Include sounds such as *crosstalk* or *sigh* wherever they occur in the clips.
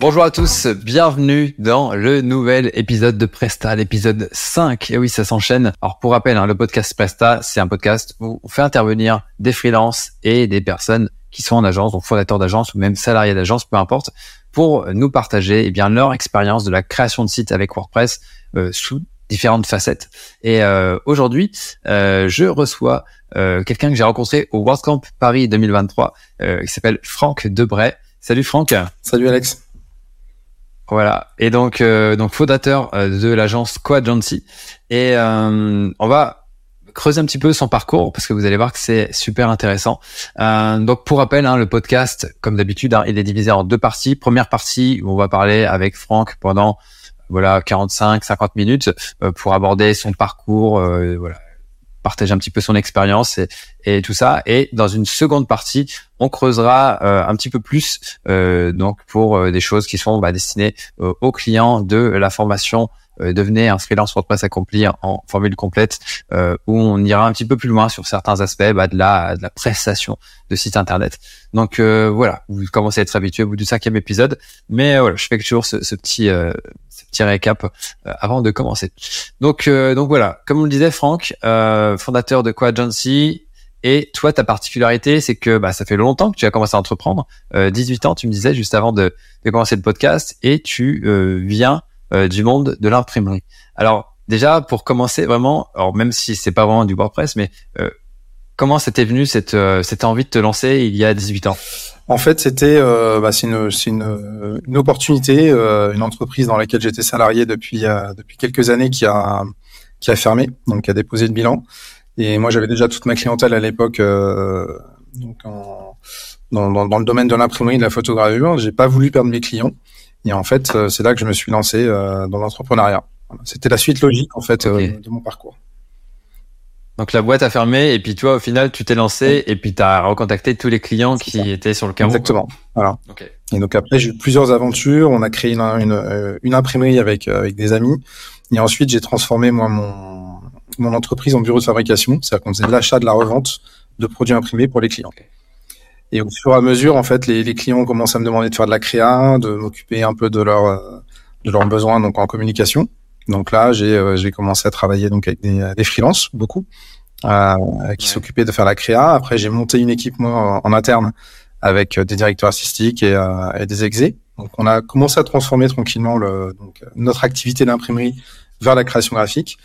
Bonjour à tous, bienvenue dans le nouvel épisode de Presta, l'épisode 5. Et oui, ça s'enchaîne. Alors pour rappel, hein, le podcast Presta, c'est un podcast où on fait intervenir des freelances et des personnes qui sont en agence, donc fondateurs d'agence ou même salariés d'agence, peu importe, pour nous partager eh bien leur expérience de la création de sites avec WordPress euh, sous différentes facettes. Et euh, aujourd'hui, euh, je reçois quelqu'un que j'ai rencontré au WordCamp Paris 2023, qui s'appelle Franck Debray. Salut Franck. Salut Alex. Voilà. Et donc, donc fondateur de l'agence Coagency. Et on va creuser un petit peu son parcours parce que vous allez voir que c'est super intéressant. Euh, donc pour rappel, hein, le podcast, comme d'habitude, hein, il est divisé en deux parties. Première partie où on va parler avec Franck pendant voilà 45-50 minutes euh, pour aborder son parcours, euh, voilà partager un petit peu son expérience et, tout ça. Et dans une seconde partie, on creusera euh, un petit peu plus donc pour des choses qui sont bah, destinées aux clients de la formation euh, devenez un freelance WordPress accompli en formule complète euh, où on ira un petit peu plus loin sur certains aspects bah, de la de la prestation de site internet. Donc euh, voilà, vous commencez à être habitué au bout du cinquième épisode, mais voilà, je fais toujours ce, ce petit ce petit récap avant de commencer. Donc donc voilà, comme on le disait, Franck, fondateur de Quagency, et toi, ta particularité, c'est que bah, ça fait longtemps que tu as commencé à entreprendre. 18 ans, tu me disais juste avant de, de commencer le podcast, et tu viens euh, du monde de l'imprimerie. Alors déjà pour commencer vraiment, alors même si c'est pas vraiment du WordPress, mais euh, comment c'était venu cette euh, cette envie de te lancer il y a 18 ans? En fait, c'était bah, c'est une c'est une, une opportunité, une entreprise dans laquelle j'étais salarié depuis depuis quelques années qui a qui a fermé, donc qui a déposé le bilan. Et moi, j'avais déjà toute ma clientèle à l'époque, donc en, dans, dans, dans, le domaine de l'imprimerie, de la photogravure. J'ai pas voulu perdre mes clients. Et en fait, euh, c'est là que je me suis lancé euh, dans l'entrepreneuriat. C'était la suite logique en fait euh, de mon parcours. Donc la boîte a fermé et puis toi au final tu t'es lancé et puis tu as recontacté tous les clients qui étaient sur le carreau. Exactement. Voilà. Et donc après j'ai eu plusieurs aventures. On a créé une, une, une imprimerie avec avec des amis et ensuite j'ai transformé moi mon mon entreprise en bureau de fabrication. C'est-à-dire qu'on faisait de l'achat, de la revente de produits imprimés pour les clients. Et au fur et à mesure, en fait, les, les clients commencent à me demander de faire de la créa, de m'occuper un peu de leur euh, de leurs besoins donc en communication. Donc là, j'ai euh, j'ai commencé à travailler donc avec des, des freelances beaucoup euh, qui s'occupaient de faire la créa. Après, j'ai monté une équipe moi en interne avec euh, des directeurs artistiques et, et des exés. Donc on a commencé à transformer tranquillement le, donc, notre activité d'imprimerie vers la création graphique.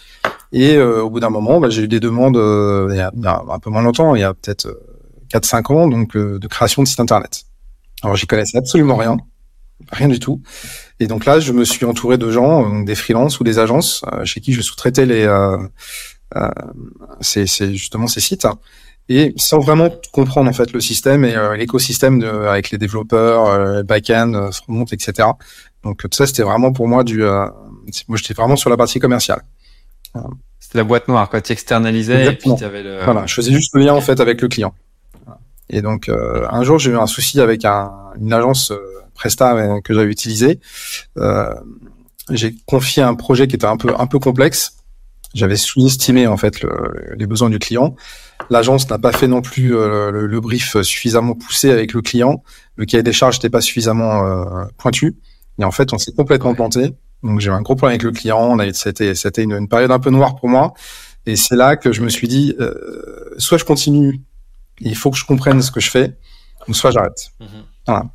Et au bout d'un moment, bah, j'ai eu des demandes il, y a, un peu moins longtemps, il y a peut-être 4-5 ans donc euh, de création de site internet. Alors j'y connaissais absolument rien, rien du tout. Et donc là, je me suis entouré de gens, euh, donc des freelances ou des agences euh, chez qui je sous-traitais les euh, euh, ces, justement ces sites et sans vraiment comprendre en fait le système et l'écosystème de, avec les développeurs, euh, back-end, front, etc. Donc tout ça, c'était vraiment pour moi du, moi j'étais vraiment sur la partie commerciale. C'était la boîte noire, quoi. Tu externalisais et puis avais le. Voilà, je faisais juste le lien en fait avec le client. Et donc euh, un jour j'ai eu un souci avec un, une agence euh, Presta euh, que j'avais utilisée. Euh, j'ai confié un projet qui était un peu un peu complexe. J'avais sous-estimé en fait le, les besoins du client. L'agence n'a pas fait non plus le, le, brief suffisamment poussé avec le client. Le cahier des charges n'était pas suffisamment pointu. Et en fait, on s'est complètement planté. Donc j'ai eu un gros problème avec le client. On a c'était c'était une, une, période un peu noire pour moi. Et c'est là que je me suis dit, soit je continue il faut que je comprenne ce que je fais, ou soit j'arrête. Mhm. Voilà.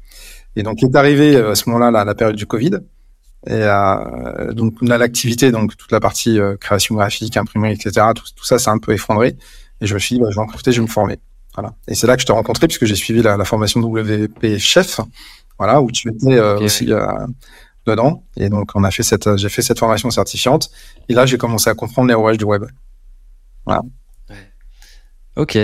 Et donc, est arrivé euh, à ce moment-là la, la, période du Covid. Et euh, donc, on a l'activité, donc toute la partie euh, création graphique, imprimerie, etc. Tout, tout ça, c'est un peu effondré. Et je me suis dit, bah, je vais en profiter, je vais me former. Voilà. Et c'est là que je t'ai rencontré, puisque j'ai suivi la, la, formation WP Chef, voilà, où tu étais euh, aussi dedans. Et donc, on a fait cette, j'ai fait cette formation certifiante. Et là, j'ai commencé à comprendre les rouages du web. Voilà. Ouais. Ok.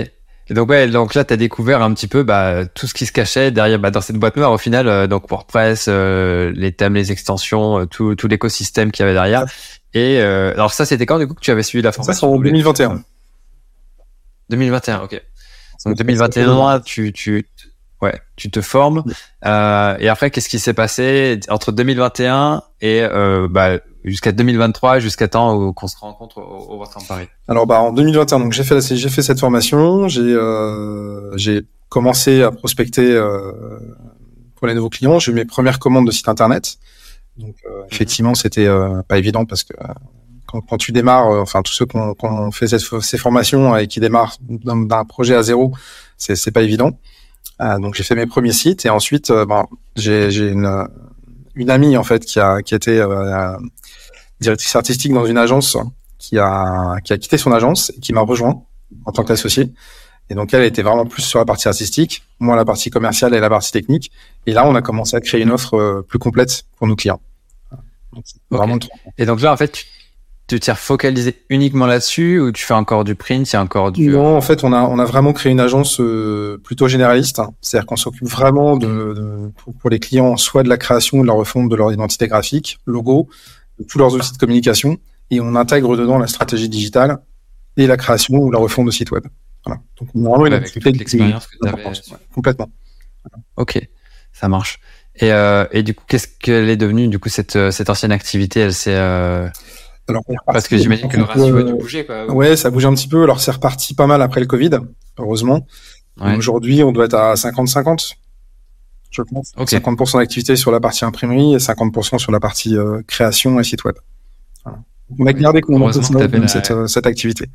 Et donc ouais, donc là tu as découvert un petit peu bah, tout ce qui se cachait derrière bah, dans cette boîte noire au final euh, donc WordPress, euh, les thèmes, les extensions, euh, tout, tout l'écosystème qu'il y avait derrière. Et euh, alors ça c'était quand du coup que tu avais suivi la formation Ça en 2021. 2021, OK. Donc 2021 tu tu ouais, tu te formes euh, et après qu'est-ce qui s'est passé entre 2021 et bah jusqu'à 2023, jusqu'à temps qu'on se rencontre au, au WordCamp Paris Alors bah en 2021, donc j'ai fait j'ai fait cette formation, j'ai euh, j'ai commencé à prospecter euh, pour les nouveaux clients. J'ai eu mes premières commandes de site internet. Donc euh, mhm. effectivement, c'était pas évident parce que quand, quand, tu démarres, enfin tous ceux qui ont, fait ces, formations et qui démarrent d'un projet à zéro, c'est pas évident. donc j'ai fait mes premiers sites et ensuite, bon, j'ai une, une amie en fait qui a qui était directrice artistique dans une agence qui a qui a quitté son agence et qui m'a rejoint en tant qu'associé. Et donc elle était vraiment plus sur la partie artistique, moi la partie commerciale et la partie technique. Et là, on a commencé à créer une offre euh, plus complète pour nos clients. Vraiment Et donc là, en fait, tu t'es focalisé uniquement là-dessus ou tu fais encore du print, il y a encore du Non, en fait, on a on a vraiment créé une agence euh, plutôt généraliste, c'est-à-dire qu'on s'occupe vraiment de, de pour, les clients soit de la création, de la refonte de leur identité graphique, logo, de tous leurs outils de communication et on intègre dedans la stratégie digitale et la création ou la refonte de site web. Voilà. Donc, normalement, avec toute l'expérience que tu avais. Complètement. Ok, ça marche. Et, euh, et du coup, qu'est-ce qu'elle est devenue, du coup, cette, euh, cette ancienne activité? Elle s'est. Euh... Alors, Parce que j'imagine que le ratio a dû bouger, quoi. Ouais, ça bouge un petit peu. Alors, c'est reparti pas mal après le Covid, heureusement. Aujourd'hui, on doit être à 50-50. Je pense. 50% d'activité sur la partie imprimerie et 50% sur la partie euh, création et site web. Voilà. On a gardé qu'on cette, euh, cette activité.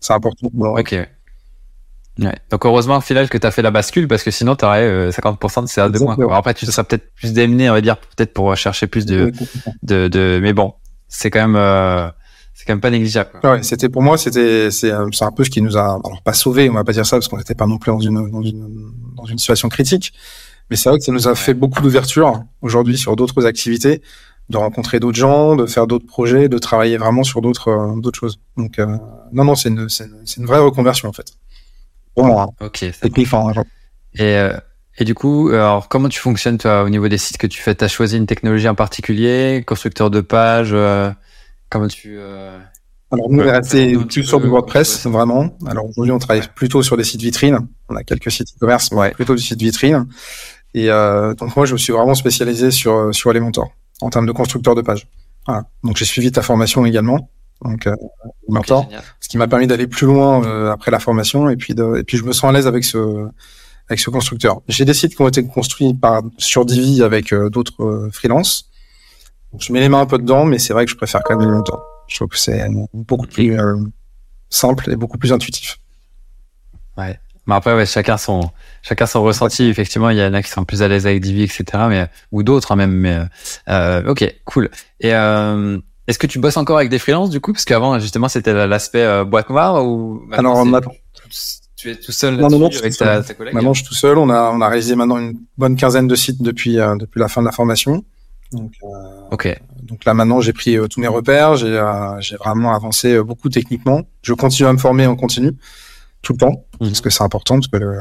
C'est important. Ok. Ouais. Donc heureusement au final que tu as fait la bascule parce que sinon tu aurais 50% de CA de moins. Après tu seras peut-être plus démené on va dire peut-être pour chercher plus de, de, de mais bon c'est quand même euh, c'est quand même pas négligeable. Ouais, c'était pour moi c'était c'est c'est un peu ce qui nous a alors pas sauvé on va pas dire ça parce qu'on n'était pas non plus dans une dans une dans une situation critique mais c'est vrai que ça nous a fait beaucoup d'ouverture aujourd'hui sur d'autres activités de rencontrer d'autres gens, de faire d'autres projets, de travailler vraiment sur d'autres euh, d'autres choses. Donc euh, non non c'est une une, une, vraie reconversion en fait. Bon, ok. C'est kiffant. Hein, et euh, et du coup, alors comment tu fonctionnes toi au niveau des sites que tu fais? T'as choisi une technologie en particulier, constructeur de pages Comment tu alors nous, on est resté plus sur du WordPress, vraiment. Alors aujourd'hui, on travaille plutôt sur des sites vitrines. On a quelques sites e-commerce, mais plutôt des sites vitrines. Et euh, donc moi, je me suis vraiment spécialisé sur sur Elementor en termes de constructeur de page. Voilà. Donc j'ai suivi ta formation également, donc euh, ce qui m'a permis d'aller plus loin euh, après la formation et puis de, et puis je me sens à l'aise avec ce avec ce constructeur. J'ai des sites qui ont été construits par sur Divi avec euh, d'autres euh, freelances. je mets les mains un peu dedans, mais c'est vrai que je préfère quand même longtemps. Je trouve que c'est beaucoup plus simple et beaucoup plus intuitif. Ouais. Mais après, ouais, chacun son, chacun son ressenti. Effectivement, il y en a qui sont plus à l'aise avec Divi, etc. Mais ou d'autres hein, même. Mais euh, ok, cool. Et euh, est-ce que tu bosses encore avec des freelances du coup? Parce qu'avant, justement, c'était l'aspect euh, boîte noire ou alors maintenant tu es tout seul non, non, non, avec ta, ta, collègue? Maintenant, je suis tout seul. On a on a réalisé maintenant une bonne quinzaine de sites depuis euh, depuis la fin de la formation. Donc, euh, ok. Donc là maintenant, j'ai pris tous mes repères. J'ai j'ai vraiment avancé beaucoup techniquement. Je continue à me former en continu tout le temps, mhm. parce que c'est important, parce que le,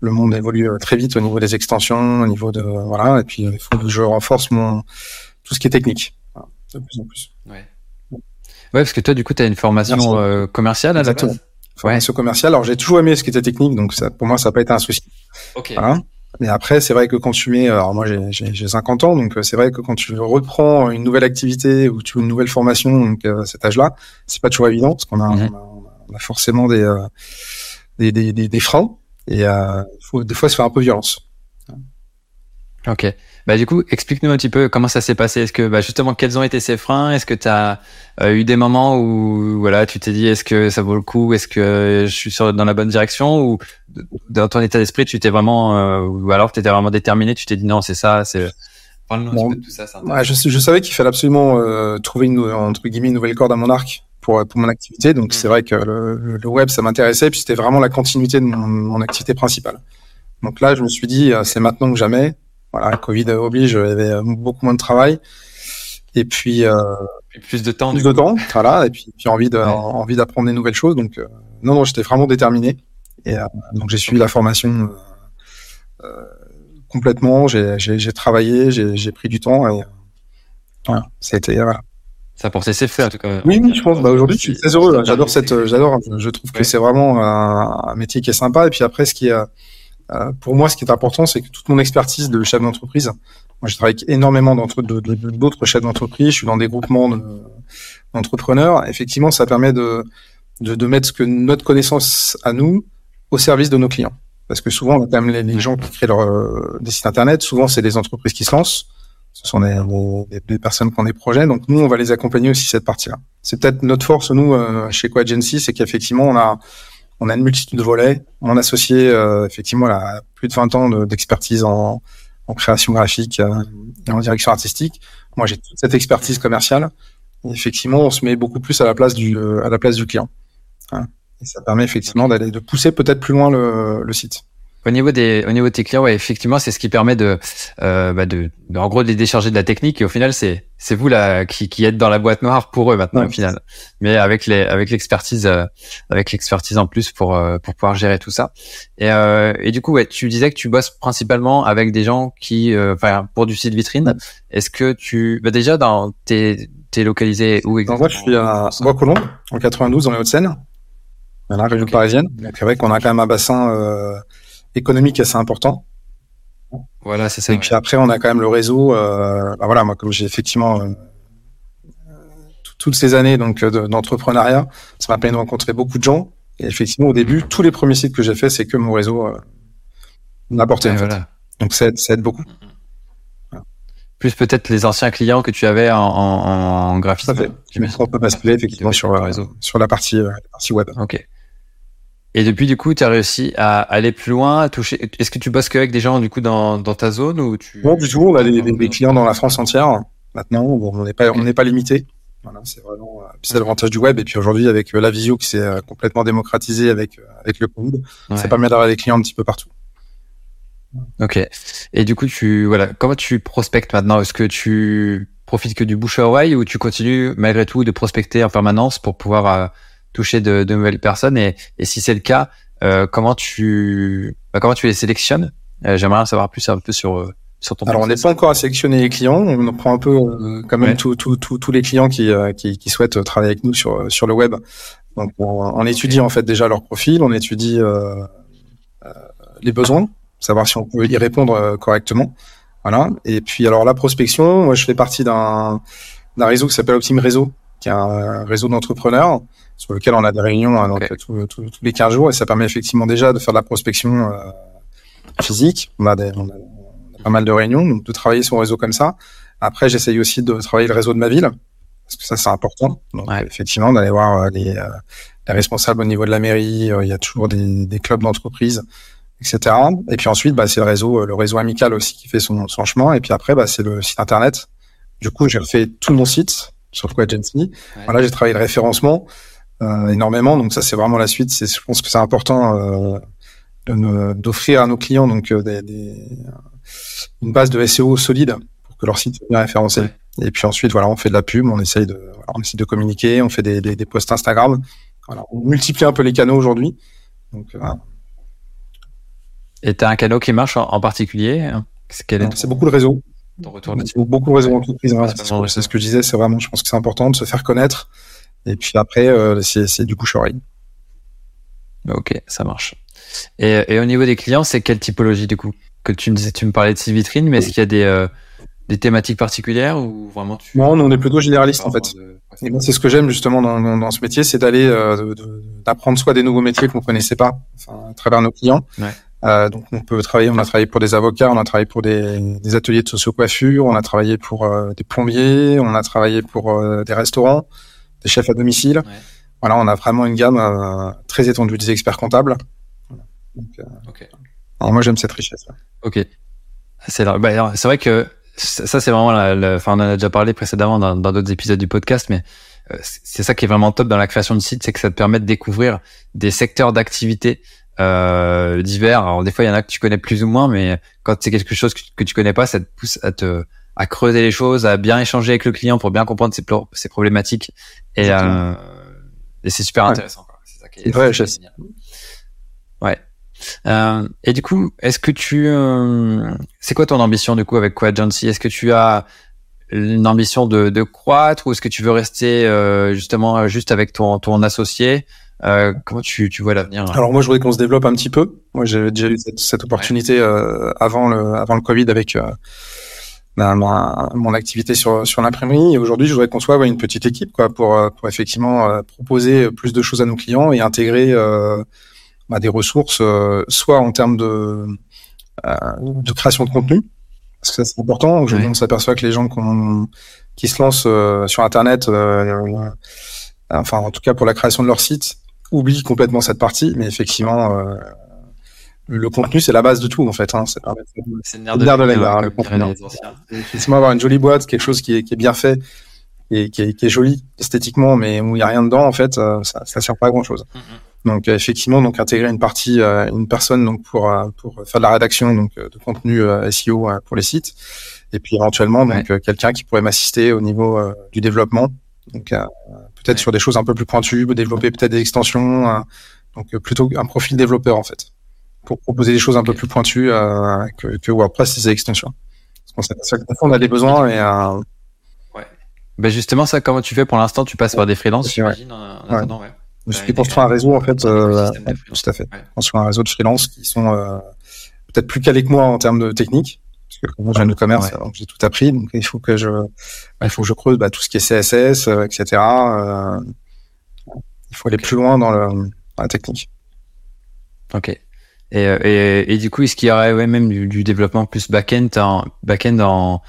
le, monde évolue euh, très vite au niveau des extensions, au niveau de voilà, et puis il faut que je renforce mon tout ce qui est technique, de plus en plus. Ouais. Ouais, parce que toi, du coup, tu as une formation euh, commerciale à Exactement. la base? Formation commerciale. Alors, j'ai toujours aimé ce qui était technique, donc ça, pour moi, ça n'a pas été un souci. Ok. Mais après, c'est vrai que quand tu mets, alors moi j'ai 50 ans, donc euh, c'est vrai que quand tu reprends une nouvelle activité ou tu une nouvelle formation, donc à cet âge-là, c'est pas toujours évident parce qu'on a, mhm. on a, forcément des, des, des, des, freins et euh, faut, des fois se faire un peu violence. Ok. Bah du coup, explique-nous un petit peu comment ça s'est passé. Est-ce que bah, justement quels ont été ces freins? Est-ce que tu as euh, eu des moments où voilà, tu t'es dit est-ce que ça vaut le coup? Est-ce que je suis sur, dans la bonne direction? Ou dans ton état d'esprit, tu t'es vraiment euh, ou alors tu étais vraiment déterminé, tu t'es dit non, c'est ça, c'est Parle-nous un peu de tout ça. Ouais, je, je, savais qu'il fallait absolument euh, trouver une entre guillemets une nouvelle corde à mon arc pour, pour mon activité. Donc, c'est mm. vrai que le, le web, ça m'intéressait, puis c'était vraiment la continuité de mon, mon, activité principale. Donc là, je me suis dit, euh, c'est maintenant que jamais. Voilà, Covid oblige, j'avais euh, beaucoup moins de travail. Et puis, euh, plus de temps. Plus de temps, voilà. Et puis, puis envie de, envie d'apprendre des nouvelles choses. Donc, euh, non, non, j'étais vraiment déterminé. Et donc, j'ai suivi la formation complètement. J'ai travaillé, j'ai pris du temps et voilà, c'était voilà. Ça a porté ses fruits en tout cas. Oui, oui, je pense. Bah, aujourd'hui, je suis très heureux. J'adore cette, j'adore. Je trouve que c'est vraiment un, métier qui est sympa. Et puis après, ce qui est, euh, pour moi, ce qui est important, c'est que toute mon expertise de chef d'entreprise, moi, je travaille énormément d'autres d'autres chefs d'entreprise. Je suis dans des groupements d'entrepreneurs. Effectivement, ça permet de, de, de mettre ce que notre connaissance à nous au service de nos clients. parce que souvent, quand même les, gens qui créent leur, euh, des sites internet, souvent c'est des entreprises qui se lancent, ce sont des, des, personnes qui ont des projets, donc nous on va les accompagner aussi cette partie-là. C'est peut-être notre force nous euh, chez Coagency, c'est qu'effectivement on a on a une multitude de volets, on a associé euh, effectivement là, plus de 20 ans d'expertise en, en création graphique et en direction artistique. Moi j'ai toute cette expertise commerciale. Et effectivement, on se met beaucoup plus à la place du à la place du client. Hein. Et ça permet effectivement d'aller de pousser peut-être plus loin le, le site. Au niveau des, au niveau de tes clients, ouais, effectivement, c'est ce qui permet de, euh, bah de, en gros, de les décharger de la technique. Et au final, c'est, c'est vous là qui, qui êtes dans la boîte noire pour eux maintenant, au final. Mais avec les, avec l'expertise, euh, avec l'expertise en plus pour, euh, pour pouvoir gérer tout ça. Et, euh, et du coup, ouais, tu disais que tu bosses principalement avec des gens qui, euh, enfin, pour du site vitrine. Est-ce que tu, bah déjà, dans t'es, t'es localisé où exactement Moi, je suis à Bois-Colombes, en 92, dans les Hauts-de-Seine. Dans la région parisienne. Donc, c'est vrai qu'on a quand même un bassin économique assez important. Voilà, c'est ça. Et puis après, on a quand même le réseau. Euh, bah voilà, moi, comme j'ai effectivement euh, toutes ces années donc euh, d'entrepreneuriat, ça m'a permis de rencontrer beaucoup de gens. Et effectivement, au début, tous les premiers sites que j'ai fait, c'est que mon réseau euh, m'a apporté. Voilà. Donc ça aide, ça aide beaucoup. Plus peut-être les anciens clients que tu avais en, en, en graphisme. Ça fait. Me peut basculer effectivement sur, euh, sur la partie, la partie web. Ok. Et depuis, du coup, tu as réussi à aller plus loin, à toucher. Est-ce que tu bosses qu'avec des gens, du coup, dans, dans ta zone ou tu... Non, du tout. On a des, clients dans la France entière. Maintenant, on n'est pas, on n'est pas limité. Voilà, c'est vraiment, euh, c'est l'avantage du web. Et puis aujourd'hui, avec euh, la visio qui s'est euh, complètement démocratisée avec, avec le Covid, ça permet d'avoir des clients un petit peu partout. Ok. Et du coup, tu, voilà, comment tu prospectes maintenant? Est-ce que tu profites que du bouche à oreille ou tu continues malgré tout de prospecter en permanence pour pouvoir toucher de, de nouvelles personnes et, et si c'est le cas, euh, comment tu bah, comment tu les sélectionnes? Euh, J'aimerais en savoir plus un peu sur euh, sur ton. Alors on n'est pas encore à sélectionner les clients, on prend un peu euh, quand même tous tous les clients qui, qui, qui souhaitent travailler avec nous sur sur le web. Donc on, on étudie en fait déjà leur profil, on étudie les besoins, savoir si on peut y répondre correctement. Voilà. Et puis alors la prospection, moi je fais partie d'un d'un réseau qui s'appelle Optim Réseau, qui est un réseau d'entrepreneurs sur lequel on a des réunions hein, donc, tous les 15 jours et ça permet effectivement déjà de faire de la prospection euh, physique. On a, des, on, a, pas mal de réunions, donc de travailler un réseau comme ça. Après, j'essaye aussi de travailler le réseau de ma ville, parce que ça, c'est important. Donc, effectivement, d'aller voir euh, les, euh, les, responsables au niveau de la mairie, il y a toujours des, des clubs d'entreprise, etc. Et puis ensuite, bah, c'est le réseau, le réseau amical aussi qui fait son, son chemin. Et puis après, bah, c'est le site internet. Du coup, j'ai refait tout mon site sur Quoi Agency. Voilà, j'ai travaillé le référencement. Euh, énormément. Donc ça, c'est vraiment la suite. C'est, je pense que c'est important euh, d'offrir à nos clients donc euh, des, des, une base de SEO solide pour que leur site soit bien référencé. Et puis ensuite, voilà, on fait de la pub, on essaye de, voilà, on essaye de communiquer, on fait des, des, des posts Instagram. Voilà, on multiplie un peu les canaux aujourd'hui. Donc, voilà. Et tu as un canal qui marche en, particulier hein? C'est beaucoup de réseaux. Beaucoup de réseaux d'entreprise. c'est ce que je disais. C'est vraiment, je pense que c'est important de se faire connaître et puis après, euh, c'est du bouche-oreille. Ok, ça marche. Et, et, au niveau des clients, c'est quelle typologie du coup? Que tu me disais, tu me parlais de six vitrines, mais est-ce qu'il y a des, euh, des thématiques particulières ou vraiment tu Non, on est plutôt généraliste en fait. Moi, c'est ce que j'aime justement dans, dans, dans, ce métier, c'est d'aller euh, d'apprendre soit des nouveaux métiers qu'on connaissait pas, enfin, à travers nos clients. Ouais. Euh, donc on peut travailler, on a travaillé pour des avocats, on a travaillé pour des, des ateliers de socio-coiffure, on a travaillé pour euh, des plombiers, on a travaillé pour euh, des restaurants des chefs à domicile. Voilà, on a vraiment une gamme euh, très étendue des experts comptables. Donc, euh, alors moi, j'aime cette richesse. Ok. C'est bah, c'est vrai que ça, c'est vraiment la, enfin, on en a déjà parlé précédemment dans d'autres épisodes du podcast, mais euh, c'est ça qui est vraiment top dans la création de site, c'est que ça te permet de découvrir des secteurs d'activité euh, divers. Alors des fois, il y en a que tu connais plus ou moins, mais quand c'est quelque chose que, que tu connais pas, ça te pousse à te à creuser les choses, à bien échanger avec le client pour bien comprendre ses, ses problématiques. Et, euh, et c'est super intéressant. C'est ça qui est, ouais, génial. Ouais. Euh, et du coup, est-ce que tu, euh, c'est quoi ton ambition du coup avec Quagency Est-ce que tu as une ambition de, de croître ou est-ce que tu veux rester euh, justement juste avec ton, ton associé? Euh, comment tu, tu vois l'avenir? Alors moi, je voudrais qu'on se développe un petit peu. Moi, j'ai déjà eu cette, cette opportunité euh, avant le avant le Covid avec mon activité sur, sur l'imprimerie. Et aujourd'hui, je voudrais qu'on soit une petite équipe quoi, pour, euh, pour effectivement euh, proposer plus de choses à nos clients et intégrer euh, bah, des ressources, soit en termes de, de création de contenu, parce que c'est important. Aujourd'hui, on s'aperçoit que les gens qui se lancent sur Internet, enfin en tout cas pour la création de leur site, oublient complètement cette partie. Mais effectivement, le contenu, c'est la base de tout, en fait. Hein. C'est le nerf de, de, la le contenu. Effectivement, avoir une jolie boîte, quelque chose qui est, qui est bien fait et qui est, qui est, joli esthétiquement, mais où il n'y a rien dedans, en fait, euh, ça ne sert pas à grand-chose. Donc, euh, effectivement, donc intégrer une partie, euh, une personne donc pour pour faire de la rédaction donc de contenu SEO pour les sites, et puis éventuellement donc quelqu'un qui pourrait m'assister au niveau du développement, donc peut-être sur des choses un peu plus pointues, développer peut-être des extensions, donc plutôt un profil développeur en fait pour proposer des choses un peu plus pointues euh, que, que WordPress et ses extensions. Parce qu'on sait que on a des besoins et euh... ouais. Ben justement, ça, comment tu fais pour l'instant? Tu passes par des freelances, j'imagine, en attendant, ouais. Je suis construit un réseau en fait, euh, tout à fait. Ouais. Construire un réseau de freelance qui sont euh, peut-être plus calés que moi en termes de technique. Parce que moi, j'ai un commerce, donc j'ai tout appris, donc il faut que je, bah, il faut que je creuse bah, tout ce qui est CSS, euh, etc. Euh, il faut aller plus loin dans, le, dans la technique. Ok. Et, et, et, du coup, est-ce qu'il y aurait ouais, même du, du développement plus back-end en, back-end en,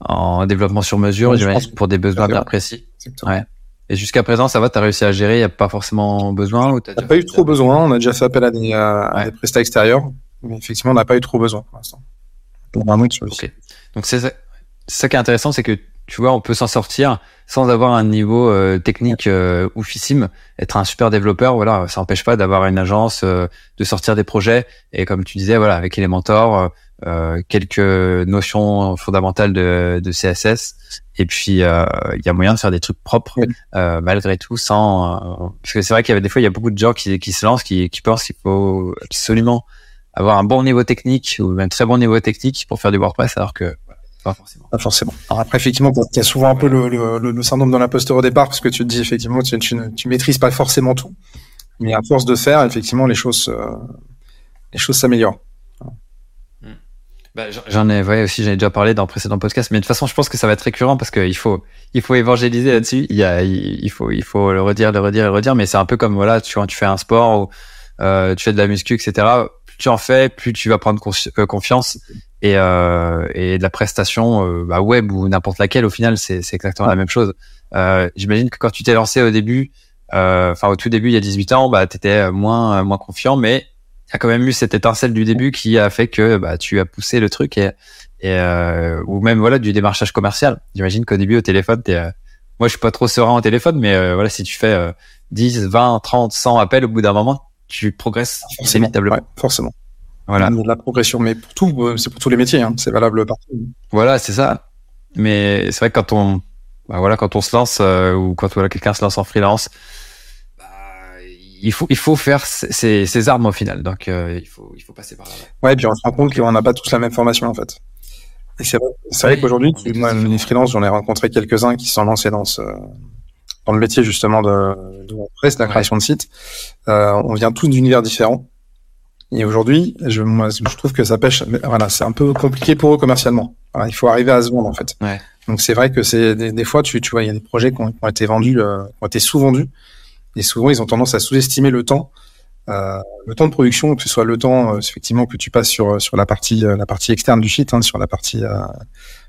en développement sur mesure, j'imagine, pour des besoins bien précis ouais. Et jusqu'à présent, ça va, tu as réussi à gérer, il n'y a pas forcément besoin ou t'as pas eu trop besoin, on a déjà fait appel à des, à, des prestats extérieurs, mais effectivement, on n'a pas eu trop besoin pour l'instant. Okay. Donc c'est ça, ça qui est intéressant, c'est que tu vois, on peut s'en sortir sans avoir un niveau euh, technique euh, oufissime, être un super développeur. Voilà, ça n'empêche pas d'avoir une agence, euh, de sortir des projets. Et comme tu disais, voilà, avec Elementor, euh, quelques notions fondamentales de, de CSS et puis il y a moyen de faire des trucs propres malgré tout, sans parce que c'est vrai qu'il y avait des fois, il y a beaucoup de gens qui, qui se lancent, qui, qui pensent qu'il faut absolument avoir un bon niveau technique ou un très bon niveau technique pour faire du WordPress, alors que pas forcément. Pas forcément. Alors après, effectivement, il y a souvent un peu le, le, le syndrome de l'imposteur au départ, parce que tu te dis, effectivement, tu, tu, tu maîtrises pas forcément tout. Mais à force de faire, effectivement, les choses, euh, les choses s'améliorent. Hmm. Bah, j'en ai, ouais, aussi, j'en ai déjà parlé dans le précédent podcast, mais de toute façon, je pense que ça va être récurrent parce qu'il faut, il faut évangéliser là-dessus. Il y a, il, faut, il faut le redire, le redire, le redire, mais c'est un peu comme, voilà, tu, quand tu fais un sport ou, euh, tu fais de la muscu, etc. Plus tu en fais, plus tu vas prendre euh, confiance et, euh, et de la prestation euh, bah, web ou n'importe laquelle au final c'est exactement la même chose. Euh, j'imagine que quand tu t'es lancé au début euh, enfin au tout début il y a 18 ans bah t'étais moins moins confiant mais il y a quand même eu cette étincelle du début qui a fait que bah tu as poussé le truc et, et euh, ou même voilà du démarchage commercial. J'imagine qu'au début au téléphone moi je suis pas trop serein au téléphone mais voilà si tu fais 10 20 30 100 appels au bout d'un moment tu progresses inévitablement ouais, forcément voilà. De la progression, mais pour tout, euh, c'est pour tous les métiers, hein. c'est valable partout. Voilà, c'est ça. Mais c'est vrai que quand on, bah voilà, quand on se lance euh, ou quand voilà, quelqu'un se lance en freelance, bah, il faut il faut faire ses, ses armes au final. Donc euh, il faut il faut passer par là. Ouais, et puis on se rend compte qu'on n'a pas tous la même formation en fait. C'est vrai, vrai qu'aujourd'hui, moi, les freelances, j'en ai rencontré quelques-uns qui sont lancés dans ce dans le métier justement de, de WordPress, de la création de sites. Euh, on vient tous d'univers différents. Et aujourd'hui, je, moi, je trouve que ça pêche. Voilà, c'est un peu compliqué pour eux commercialement. il faut arriver à se vendre en fait. Ouais. Donc c'est vrai que c'est des, des, fois, tu, tu vois, il y a des projets qui ont, qui ont été vendus, euh, qui ont été sous-vendus, et souvent ils ont tendance à sous-estimer le temps, euh, le temps de production, que ce soit le temps euh, effectivement que tu passes sur sur la partie la partie externe du site, hein, sur la partie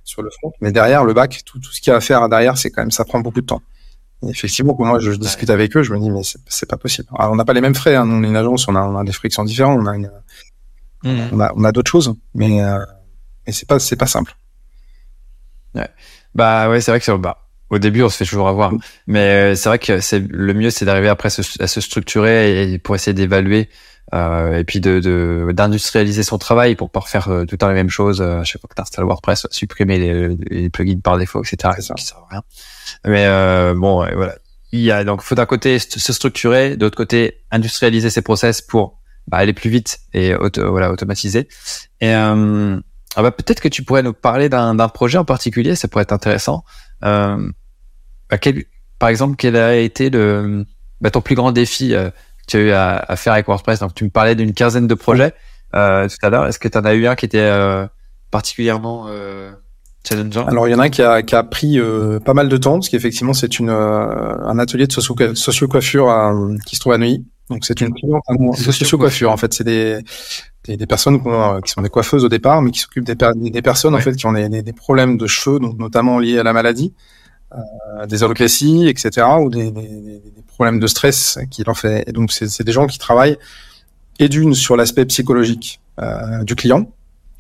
sur le front, mais derrière le bac, tout, tout ce qu'il y a à faire derrière, c'est quand même ça prend beaucoup de temps effectivement, moi je discute avec eux, je me dis mais c'est pas possible. Alors, on n'a pas les mêmes frais. Hein. Nous, on est une agence, on a, on a des frais qui sont différents. On a, une, mmh. on a, on a d'autres choses, mais euh, mais c'est pas c'est pas simple. Ouais. Bah ouais, c'est vrai que c'est bah, au début on se fait toujours avoir, mais euh, c'est vrai que c'est le mieux, c'est d'arriver après à se structurer et pour essayer d'évaluer. Euh, et puis de d'industrialiser son travail pour pas refaire euh, tout le temps les mêmes choses euh, à chaque fois que tu installes WordPress, supprimer les, les, plugins par défaut, etc. Ça. Qui sert à rien. Mais euh, bon, voilà. Il y a donc faut d'un côté se structurer, d'autre côté industrialiser ses process pour bah, aller plus vite et auto, voilà automatiser. Et euh, ah bah, peut-être que tu pourrais nous parler d'un projet en particulier, ça pourrait être intéressant. Euh, bah, quel, par exemple, quel a été le bah, ton plus grand défi euh, tu as eu à, à, faire avec WordPress. Donc tu me parlais d'une quinzaine de projets euh, tout à l'heure. Est-ce que tu en as eu un qui était euh, particulièrement alors il y en a un qui a, qui a pris euh, pas mal de temps parce qu'effectivement c'est une euh, un atelier de socio, socio coiffure qui se trouve à Neuilly. Donc c'est une cliente socio coiffure en fait. C'est des, des, personnes qui, sont des coiffeuses au départ, mais qui s'occupent des, des, personnes en fait qui ont des, des, problèmes de cheveux, donc notamment liés à la maladie, euh, des alopécies, etc., ou des, problèmes de stress qui leur fait. Et donc c'est des gens qui travaillent et d'une sur l'aspect psychologique euh, du client,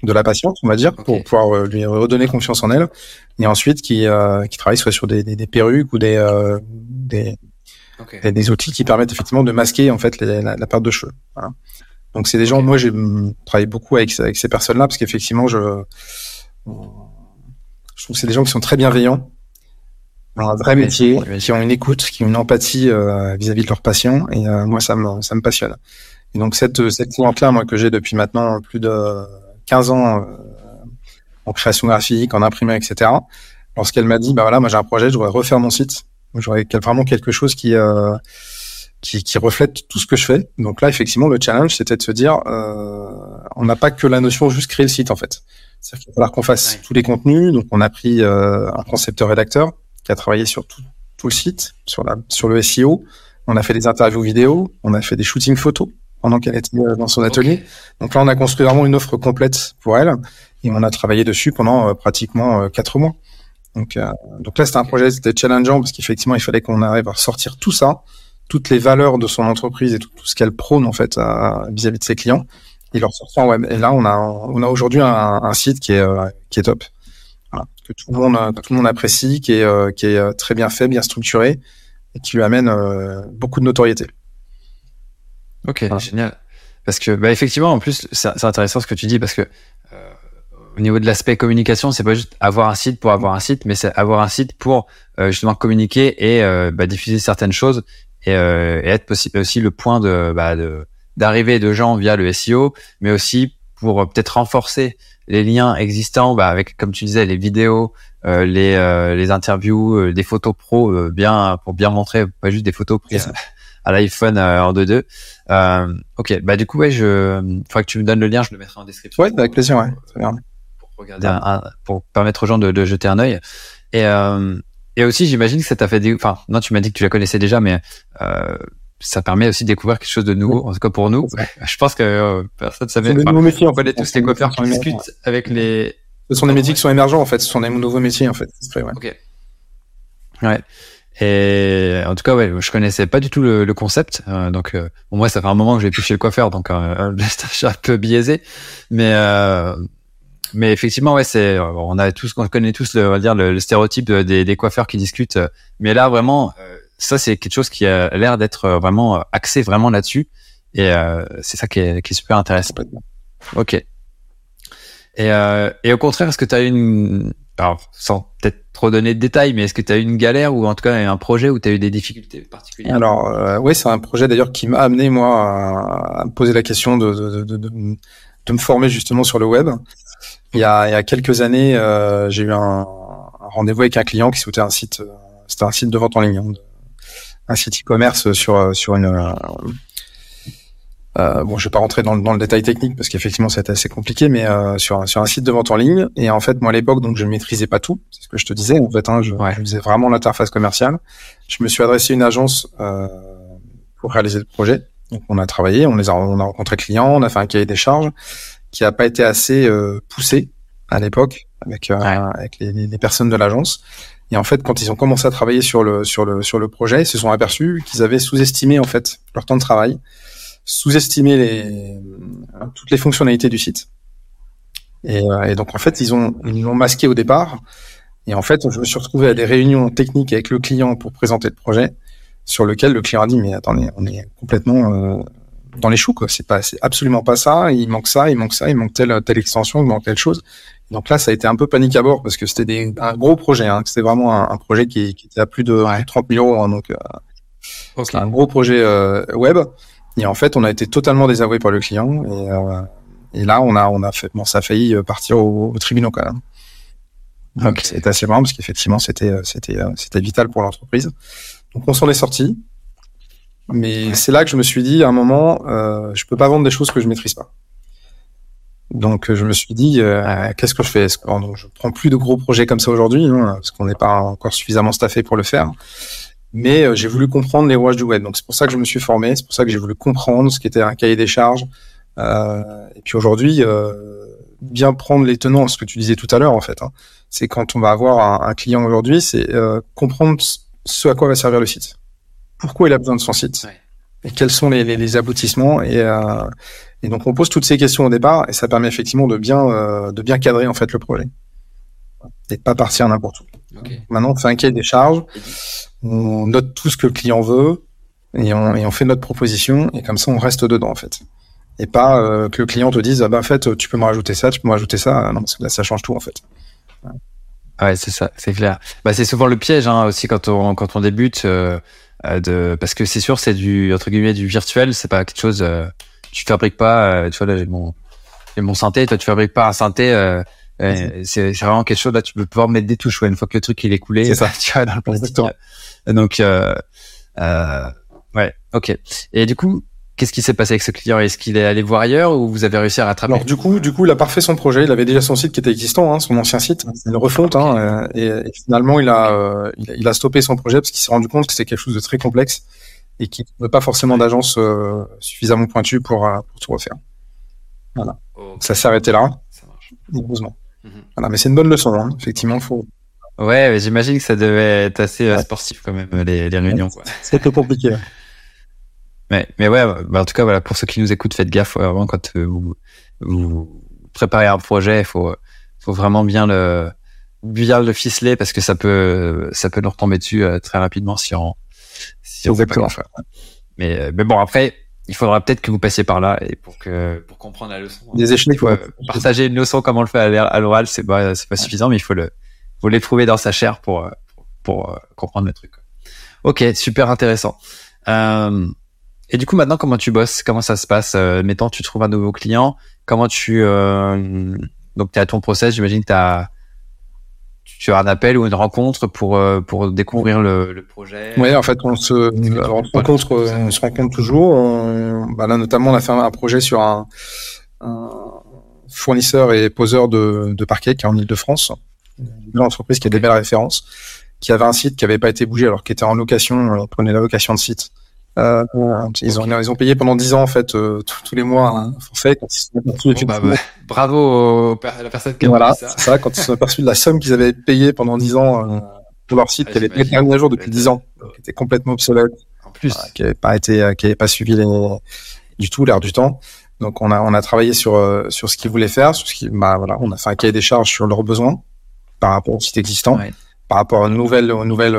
de la patiente, on va dire, pour pouvoir euh, lui redonner confiance en elle, et ensuite qui, euh, qui travaille soit sur des, des, des perruques ou des, euh, des, des, outils qui permettent effectivement de masquer en fait la, la, perte de cheveux. Voilà. Donc c'est des gens, moi j'ai travaillé beaucoup avec, avec ces personnes-là parce qu'effectivement je, je trouve que c'est des gens qui sont très bienveillants, un vrai métier, qui ont une écoute, qui ont une empathie vis-à-vis de leurs patients, et moi ça me, ça me passionne. Et donc cette, cette cliente-là, moi que j'ai depuis maintenant plus de 15 ans euh, en création graphique, en imprimé, etc. Lorsqu'elle m'a dit, bah voilà, moi j'ai un projet, je voudrais refaire mon site. J'aurais vraiment quelque chose qui, euh, qui, qui reflète tout ce que je fais. Donc là, effectivement, le challenge, c'était de se dire, euh, on n'a pas que la notion juste créer le site en fait. C'est-à-dire qu'il va falloir qu'on fasse tous les contenus. Donc on a pris euh, un concepteur-rédacteur qui a travaillé sur tout, tout le site, sur la sur le SEO. On a fait des interviews vidéo, on a fait des shootings photos pendant qu'elle était euh, dans son atelier. Donc là, on a construit vraiment une offre complète pour elle et on a travaillé dessus pendant euh, pratiquement euh, quatre mois. Donc, donc là, c'était un projet, c'était challengeant parce qu'effectivement, il fallait qu'on arrive à sortir tout ça, toutes les valeurs de son entreprise et tout, ce qu'elle prône en fait vis-à-vis de ses clients et leur sortir en web. Et là, on a on a aujourd'hui un, un, site qui est qui est top, que tout le monde tout le monde apprécie, qui est qui est très bien fait, bien structuré et qui lui amène beaucoup de notoriété. Ok, génial. Parce que, bah, effectivement, en plus, c'est intéressant ce que tu dis parce que euh, au niveau de l'aspect communication, c'est pas juste avoir un site pour avoir un site, mais c'est avoir un site pour euh, justement communiquer et euh, bah, diffuser certaines choses et, et être possible aussi le point de bah, d'arrivée de, gens via le SEO, mais aussi pour peut-être renforcer les liens existants bah, avec, comme tu disais, les vidéos, les, les interviews, des photos pro, bien pour bien montrer, pas juste des photos prises *laughs* à l'iPhone euh, en 2.2. Euh, ok, bah du coup ouais, je faudrait que tu me donnes le lien, je le mettrai en description. Ouais, avec plaisir, ouais. Pour, regarder, pour permettre aux gens de, de jeter un œil. Et euh, et aussi, j'imagine que ça t'a fait, des... enfin non, tu m'as dit que tu la connaissais déjà, mais euh, ça permet aussi de découvrir quelque chose de nouveau, en tout cas pour nous. Je pense que euh, personne ne savait. Enfin, métiers, on connaît tous les coiffeurs qui discutent avec les. Ce sont des métiers qui sont émergents en fait. Ce sont des nouveaux métiers en fait. Ouais. Ok. Ouais. Et en tout cas, ouais, je connaissais pas du tout le, le concept. Euh, donc, euh, moi, ça fait un moment que j'ai plus chez le coiffeur, donc euh, *laughs* je suis un peu biaisé. Mais, euh, mais effectivement, ouais, c'est, on a tous, on connaît tous, le, on va dire, le, stéréotype des, des, coiffeurs qui discutent. Mais là, vraiment, ça, c'est quelque chose qui a l'air d'être vraiment axé vraiment là-dessus. Et c'est ça qui est, qui est super intéressant. Ok. Et, et au contraire, est-ce que tu as une alors sans peut-être trop donner de détails, mais est-ce que tu as eu une galère ou en tout cas un projet où tu as eu des difficultés particulières? Alors euh, oui, c'est un projet d'ailleurs qui m'a amené moi à, me poser la question de, de, de, de, de me former justement sur le web. Il y a, il y a quelques années, euh, j'ai eu un, un rendez-vous avec un client qui souhaitait un site, euh, c'était un site de vente en ligne, hein, un site e-commerce sur sur une euh, bon, je vais pas rentrer dans, dans le détail technique parce qu'effectivement c'était assez compliqué, mais euh, sur, un, sur un site de vente en ligne. Et en fait, moi à l'époque, donc je ne maîtrisais pas tout. C'est ce que je te disais. En fait, hein, je, je, faisais vraiment l'interface commerciale. Je me suis adressé à une agence euh, pour réaliser le projet. Donc on a travaillé, on les a, on a rencontré clients, on a fait un cahier des charges qui a pas été assez euh, poussé à l'époque avec euh, avec les, les, personnes de l'agence. Et en fait, quand ils ont commencé à travailler sur le projet, ils se sont aperçus qu'ils avaient sous-estimé en fait leur temps de travail sous-estimer les, toutes les fonctionnalités du site. Et, euh, donc en fait, ils ont l'ont masqué au départ. Et en fait, je me suis retrouvé à des réunions techniques avec le client pour présenter le projet, sur lequel le client a dit mais attendez, on est complètement euh, dans les choux quoi. C'est absolument pas ça. Il manque ça, il manque ça, il manque telle telle extension, il manque telle chose. Donc là, ça a été un peu panique à bord parce que c'était un gros projet. Hein. C'était vraiment un, projet qui, qui, était à plus de 30 000 euros. Hein, donc euh, okay. un gros projet euh, web. Et en fait, on a été totalement désavoué par le client. Et, euh, et là, on a, on a fait, bon, ça a failli euh, partir au, au tribunal quand même. Donc, c'est assez marrant parce qu'effectivement, c'était, c'était, c'était vital pour l'entreprise. Donc, on s'en est sorti. Mais c'est là que je me suis dit, à un moment, je peux pas vendre des choses que je maîtrise pas. Donc, je me suis dit, euh, qu'est-ce que je fais? Donc, Je prends plus de gros projets comme ça aujourd'hui, hein, parce qu'on n'est pas encore suffisamment staffé pour le faire. mais j'ai voulu comprendre les rouages du web. Donc c'est pour ça que je me suis formé, c'est pour ça que j'ai voulu comprendre ce qu'était un cahier des charges. et puis aujourd'hui, bien prendre les tenants, ce que tu disais tout à l'heure en fait. Hein. C'est quand on va avoir un, client aujourd'hui, c'est comprendre ce à quoi va servir le site. Pourquoi il a besoin de son site? Et quels sont les, les, aboutissements? Et, euh, et, donc on pose toutes ces questions au départ et ça permet effectivement de bien euh, de bien cadrer en fait le projet et de pas partir n'importe où. Maintenant on fait un cahier des charges, on note tout ce que le client veut et on, et on fait notre proposition et comme ça on reste dedans en fait et pas euh, que le client te dise ah bah en fait tu peux me rajouter ça, tu peux me rajouter ça, non parce que là ça change tout en fait. Ouais, c'est ça, c'est clair. Bah, c'est souvent le piège hein, aussi quand on quand on débute. Euh, euh, de parce que c'est sûr c'est du entre guillemets du virtuel c'est pas quelque chose euh, tu fabriques pas euh, tu vois là j'ai mon j'ai mon synthé toi tu fabriques pas un synthé euh, c'est vraiment quelque chose là tu peux pouvoir mettre des touches ouais, une fois que le truc il est coulé c'est ça. *laughs* tu vois dans le plastique. Donc euh, ouais ok. Et du coup Qu'est-ce qui s'est passé avec ce client? Est-ce qu'il est allé voir ailleurs ou vous avez réussi à rattraper? Alors du coup, du coup, il a parfait son projet. Il avait déjà son site qui était existant, hein, son ancien site, c'est une refonte. Hein, et, et, finalement, il a, euh, il a, stoppé son projet parce qu'il s'est rendu compte que c'était quelque chose de très complexe et qu'il n'avait pas forcément d'agence euh, suffisamment pointue pour, euh, pour tout refaire. Voilà. Ça s'est arrêté là. Ça marche. Heureusement. Mhm. Voilà, mais c'est une bonne leçon. Hein. Effectivement, faut. Ouais, j'imagine que ça devait être assez sportif quand même les, les réunions. *laughs* C'est un peu compliqué. Mais, mais ouais, bah, en tout cas, voilà, pour ceux qui nous écoutent, faites gaffe vraiment quand euh, vous, vous préparez un projet, il faut, faut vraiment bien le, bien le ficeler parce que ça peut, ça peut nous retomber dessus euh, très rapidement si on, si on fait pas. Mais, euh, mais bon, après, il faudra peut-être que vous passiez par là et pour que, pour comprendre la leçon. Des échelons. Faut, partager une leçon comme on le fait à l'oral, c'est pas, c'est pas suffisant, mais il faut le, faut l'éprouver dans sa chair pour, pour, pour comprendre le truc. Ok, super intéressant. Euh, et du coup, maintenant, comment tu bosses? Comment ça se passe? Euh, Mettons, tu trouves un nouveau client. Comment tu... Euh... Donc, tu es à ton process. J'imagine que tu as... Tu as un appel ou une rencontre pour euh, pour découvrir le, le projet? Oui, en fait, on se, rencontre, on se rencontre toujours. bah là, notamment, on a fait un, projet sur un, un, fournisseur et poseur de, de parquet qui est en Ile-de-France, une entreprise qui a des belles références, qui avait un site qui n'avait pas été bougé alors qu'il était en location, on prenait la location de site. Euh, ils ont ils ont payé pendant 10 ans en fait euh, tous les mois un forfait quand ils sont aperçus bah, bah, bravo à la personne qui a voilà c'est ça. quand ils se sont aperçus de la somme qu'ils avaient payée pendant 10 ans euh, pour leur site qui avait été mis à jour depuis 10 ans qui était complètement obsolète. En plus. Qui avait pas été qui avait pas suivi les, du tout l'air du temps. Donc on a on a travaillé sur sur ce qu'ils voulaient faire sur ce qui bah voilà on a fait un cahier des charges sur leurs besoins par rapport au site existant par rapport aux nouvelles aux nouvelles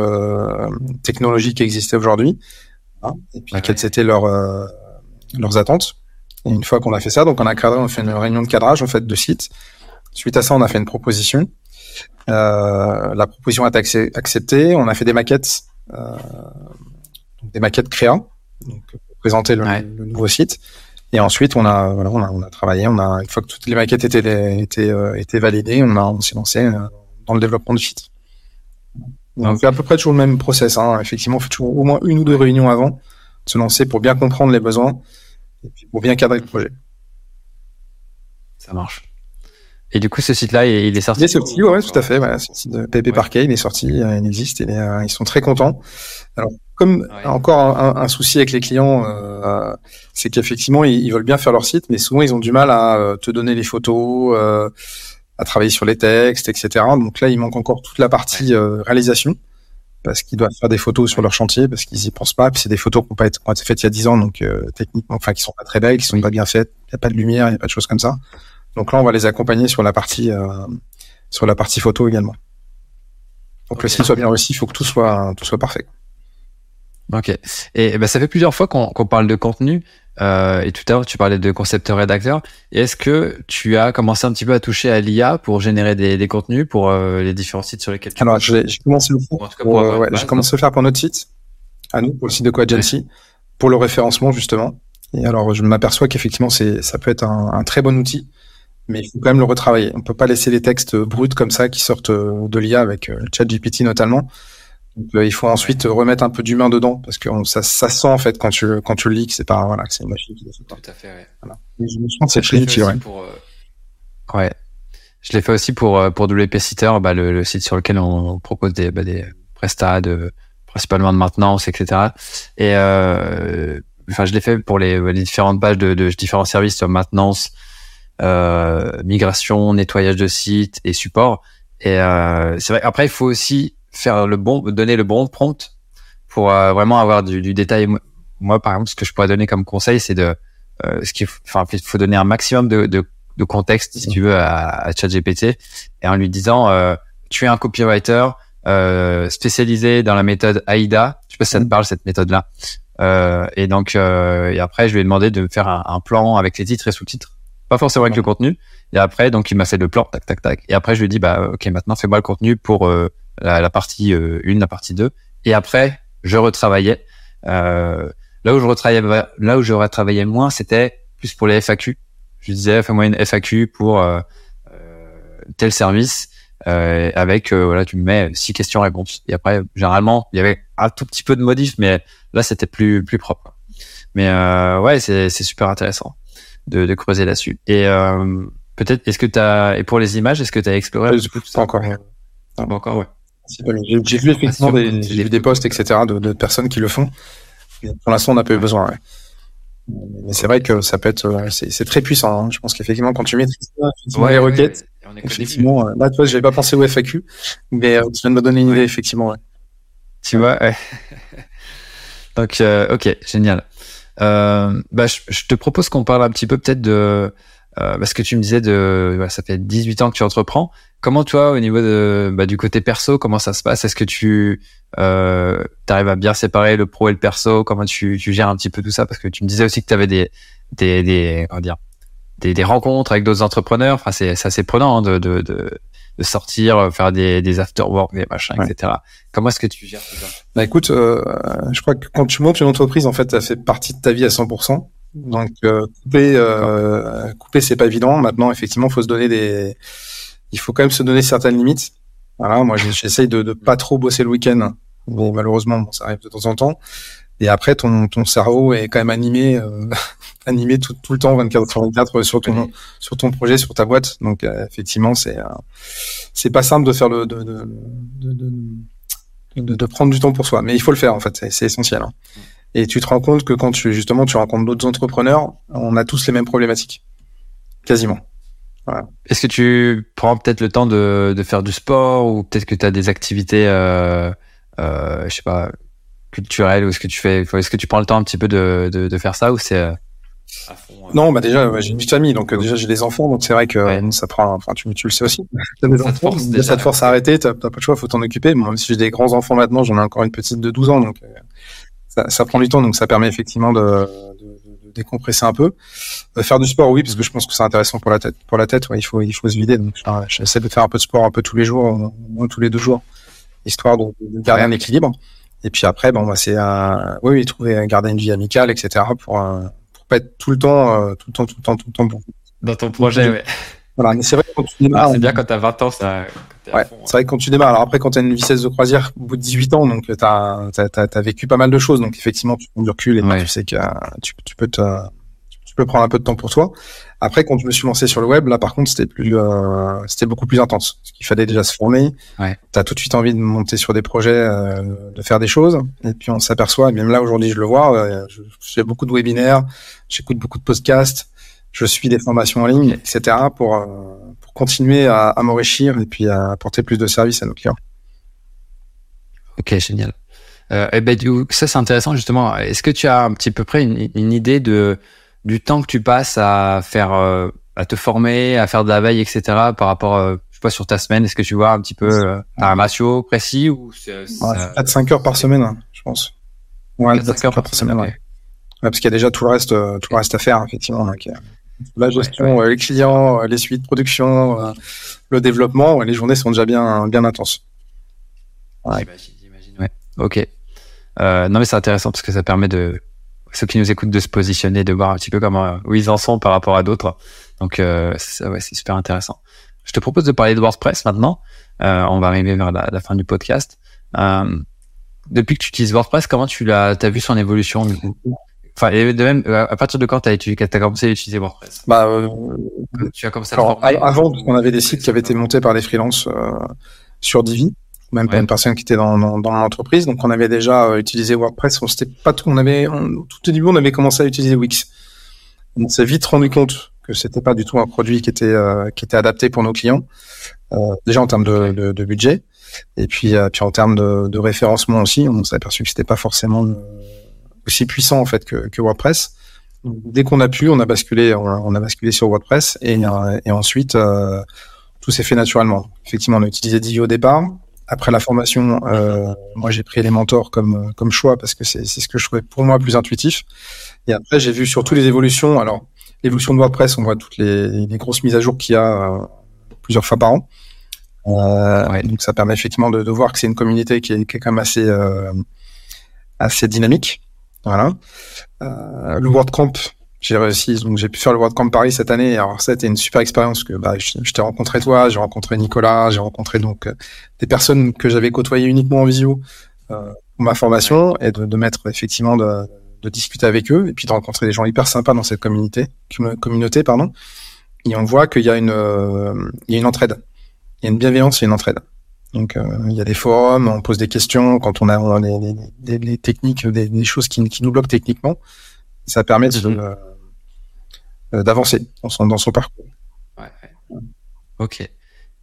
technologies qui existaient aujourd'hui et puis quelles étaient leurs euh, leurs attentes. Et une fois qu'on a fait ça, donc on a cadré, on a fait une réunion de cadrage en fait de site. Suite à ça, on a fait une proposition. Euh, la proposition a été acceptée. On a fait des maquettes, euh, des maquettes créa, donc pour présenter le, le, nouveau site. Et ensuite, on a, voilà, on a, on a travaillé. On a une fois que toutes les maquettes étaient étaient, euh, étaient validées, on a on s'est lancé euh, dans le développement du site. On fait à peu près toujours le même process. Hein. Effectivement, on fait toujours au moins une ou deux réunions avant de se lancer pour bien comprendre les besoins et puis pour bien cadrer le projet. Ça marche. Et du coup, ce site-là, il est sorti. Il est sorti, ouais, tout à fait. Voilà, ce site de PP Parquet, il est sorti, euh, il existe, et euh, ils sont très contents. Alors, comme encore un, souci avec les clients, euh, c'est qu'effectivement, ils, veulent bien faire leur site, mais souvent, ils ont du mal à te donner les photos, à travailler sur les textes, etc. Donc là, il manque encore toute la partie euh, réalisation parce qu'ils doivent faire des photos sur leur chantier parce qu'ils y pensent pas. Puis c'est des photos qui ont pas été, faites il y a 10 ans, donc euh, techniquement, enfin qui sont pas très belles, qui sont pas bien faites. Il y a pas de lumière, il y a pas de choses comme ça. Donc là, on va les accompagner sur la partie euh, sur la partie photo également. Pour que le site soit bien réussi, il faut que tout soit tout soit parfait. Ok. Et ben, ça fait plusieurs fois qu'on parle de contenu. Euh, et tout à l'heure, tu parlais de concepteur-rédacteur. Est-ce que tu as commencé un petit peu à toucher à l'IA pour générer des, des contenus pour euh, les différents sites sur lesquels tu Alors, j'ai commencé, le pour, euh, ouais, j'ai commencé à le faire pour notre site, à nous, pour le site de Coagency, pour le référencement, justement. Et alors, je m'aperçois qu'effectivement, ça peut être un, un, très bon outil, mais il faut quand même le retravailler. On peut pas laisser les textes bruts comme ça qui sortent de l'IA avec le chat GPT notamment. Donc, euh, il faut ensuite remettre un peu d'humain dedans parce que ça, ça sent en fait quand tu quand tu le lis que c'est pas voilà que c'est une machine qui le fait. Tout à fait. Ouais. Voilà. je me sens c'est très utile. Ouais. Pour, euh... ouais. Je l'ai fait aussi pour euh, pour WP Sitter, bah, le, le, site sur lequel on propose des bah, des prestats de principalement de maintenance, etc. Et enfin, je l'ai fait pour les, les différentes pages de, de, différents services, maintenance, migration, nettoyage de site et support. Et c'est vrai. Après, il faut aussi faire le bon, donner le bon prompt pour vraiment avoir du, du détail moi, par exemple, ce que je pourrais donner comme conseil, c'est de, euh, ce qu'il enfin, il faut donner un maximum de, de, de contexte, si tu veux, à, à ChatGPT, et en lui disant, euh, tu es un copywriter euh, spécialisé dans la méthode AIDA. Je sais pas si ça te mm. parle cette méthode-là. Euh, et donc, euh, et après, je lui ai demandé de me faire un, un plan avec les titres et sous-titres, pas forcément avec le contenu. Et après, donc, il m'a fait le plan, tac, tac, tac. Et après, je lui ai dit, bah, ok, maintenant, fais-moi le contenu pour euh, la, la, partie 1, la partie 2. Et après, je retravaillais. Euh, Là où je retravaillais, là où j'aurais travaillé moins, c'était plus pour les FAQ. Je disais, fais-moi une FAQ pour euh, euh, tel service euh, avec euh, voilà, tu me mets six questions-réponses. Et après, généralement, il y avait un tout petit peu de modifs, mais là, c'était plus plus propre. Mais euh, ouais, c'est c'est super intéressant de, de creuser là-dessus. Et peut-être, est-ce que tu as et pour les images, est-ce que tu as exploré Pas encore. Pas encore, ouais. J'ai vu effectivement des, des posts, etc. De, de personnes qui le font. Pour l'instant, on n'a pas eu besoin. Ouais. Mais c'est vrai que ça peut être, c'est très puissant. Hein. Je pense qu'effectivement, quand tu mets ouais, les requêtes, effectivement, euh, là, tu vois, j'avais pas pensé au FAQ, mais euh, tu viens de me donner une idée, effectivement. Ouais. Tu vois, ouais. *laughs* Donc, euh, ok, génial. Euh, bah, je, je, te propose qu'on parle un petit peu peut-être de, euh, parce que tu me disais de, bah, ça fait 18 ans que tu entreprends. Comment toi, au niveau de, bah, du côté perso, comment ça se passe? Est-ce que tu euh, arrives à bien séparer le pro et le perso? Comment tu, tu gères un petit peu tout ça? Parce que tu me disais aussi que tu avais des, des, des, comment dire, des, des rencontres avec d'autres entrepreneurs. Enfin, c'est assez prenant hein, de, de, de, de, sortir, faire des, des after work, des machins, etc. Comment est-ce que tu gères tout ça? Bah écoute, euh, je crois que quand tu montes une entreprise, en fait, ça fait partie de ta vie à 100%. Donc euh, couper, euh, couper, c'est pas évident. Maintenant, effectivement, faut se donner des il faut quand même se donner certaines limites. Voilà, moi j'essaye de, de pas trop bosser le week-end, mais malheureusement bon, ça arrive de temps en temps. Et après ton, ton cerveau est quand même animé euh, *laughs* animé tout, tout, le temps 24 sur 24 sur ton sur ton projet, sur ta boîte. Donc euh, effectivement c'est euh, c'est pas simple de faire le de de, de, de, prendre du temps pour soi, mais il faut le faire en fait, c'est essentiel. Hein. Et tu te rends compte que quand tu justement tu rencontres d'autres entrepreneurs, on a tous les mêmes problématiques, quasiment. Est-ce que tu prends peut-être le temps de, de, faire du sport ou peut-être que tu as des activités, euh, euh, je sais pas, culturelles ou est-ce que tu fais, est-ce que tu prends le temps un petit peu de, de, de faire ça ou c'est euh, Non, bah déjà, j'ai une de famille, donc déjà j'ai des enfants, donc c'est vrai que ça prend. Enfin, tu, tu le sais aussi. As des ça, enfants, te force, ça te force à arrêter, t'as pas le choix, faut t'en occuper. Moi, même si j'ai des grands enfants maintenant, j'en ai encore une petite de 12 ans, donc ça, ça, prend du temps, donc ça permet effectivement de, décompresser un peu. Euh, faire du sport, oui, parce que je pense que c'est intéressant pour la tête. Pour la tête, ouais, il faut il faut se vider. Donc j'essaie de faire un peu de sport un peu tous les jours, au moins tous les deux jours, histoire de, de garder un équilibre. Et puis après, bon, bah, c'est un, oui, oui, trouver, garder une vie amicale, etc. pour pour pas être tout le temps, euh, tout le temps, tout le temps, tout le temps bon. Dans ton projet, ouais. Voilà, mais c'est vrai quand tu démarres. Ah, c'est bien quand t'as 20 ans, ça. Ouais, c'est vrai que quand tu démarres. Alors après, quand t'as une vitesse de croisière au bout de 18 ans, donc t'as as, as, vécu pas mal de choses, donc effectivement, tu prends du recul et tu sais que tu, tu peux te tu peux prendre un peu de temps pour toi. Après, quand je me suis lancé sur le web, là, par contre, c'était plus, euh, c'était beaucoup plus intense. Parce qu'il fallait déjà se former. Ouais. T'as tout de suite envie de monter sur des projets, euh, de faire des choses. Et puis, on s'aperçoit, et même là, aujourd'hui, je le vois, euh, je, je, fais beaucoup de webinaires, j'écoute beaucoup de podcasts, je suis des formations en ligne, etc. pour, euh, pour continuer à, à m'enrichir et puis à apporter plus de services à nos clients. Ok, génial. Euh, et ben, ça, c'est intéressant, justement. Est-ce que tu as un petit peu près une, une idée de, du temps que tu passes à faire, euh, à te former, à faire de la veille, etc. par rapport, euh, je sais pas, sur ta semaine, est-ce que tu vois un petit peu euh, un ratio précis ou c'est, ouais, 4-5 heures par semaine, hein, je pense. Ouais, 4-5 heures par, semaine, ouais. ouais. parce qu'il y a déjà tout le reste, tout le reste à faire, effectivement. La gestion, ouais, les clients, les suites de production, le développement, les journées sont déjà bien, bien intenses. Ouais. J'imagine, j'imagine, ouais. Ok. Euh, non mais c'est intéressant parce que ça permet de ceux qui nous écoutent de se positionner, de voir un petit peu comment où ils en sont par rapport à d'autres. Donc euh, c'est ouais, super intéressant. Je te propose de parler de WordPress maintenant. Euh, on va arriver vers la, la fin du podcast. Euh, depuis que tu utilises WordPress, comment tu l'as as vu son évolution du coup? Enfin, de même, euh, à partir de quand tu as, commencé à utiliser WordPress? Bah, euh, tu as commencé à alors, Avant, on avait des sites qui avaient été montés par des freelances euh, sur Divi. même pour une personne qui était dans, dans, dans l'entreprise. Donc on avait déjà utilisé WordPress. On s'était pas tout, on avait tout au début on avait commencé à utiliser Wix. On s'est vite rendu compte que c'était pas du tout un produit qui était qui était adapté pour nos clients. déjà en termes de, de, de budget et puis puis en termes de, de référencement aussi, on s'est aperçu que c'était pas forcément aussi puissant en fait que, que WordPress. dès qu'on a pu, on a basculé, on a, basculé sur WordPress et, et ensuite euh, tout s'est fait naturellement. Effectivement, on a utilisé Divi au départ. Après la formation, euh, moi j'ai pris Elementor comme comme choix parce que c'est ce que je trouvais pour moi plus intuitif. Et après j'ai vu surtout les évolutions. Alors l'évolution de WordPress, on voit toutes les, les grosses mises à jour qu'il y a euh, plusieurs fois par an. Euh, ouais. Donc ça permet effectivement de, de voir que c'est une communauté qui est, qui est, quand même assez euh, assez dynamique. Voilà. Euh, le WordCamp, j'ai réussi, donc j'ai pu faire le WordCamp Paris cette année. Alors été une super expérience que bah, je, je t'ai rencontré toi, j'ai rencontré Nicolas, j'ai rencontré donc euh, des personnes que j'avais côtoyées uniquement en visio euh, pour ma formation et de, de mettre effectivement de, de, discuter avec eux et puis de rencontrer des gens hyper sympas dans cette communauté, communauté pardon. Et on voit qu'il y a une, euh, il y a une entraide, il y a une bienveillance, et une entraide. Donc euh, il y a des forums, on pose des questions quand on a, on a des, des, des, techniques, des, des, choses qui, qui, nous bloquent techniquement. Ça permet mm -hmm. d'avancer dans son, dans son parcours. Ouais. Ok.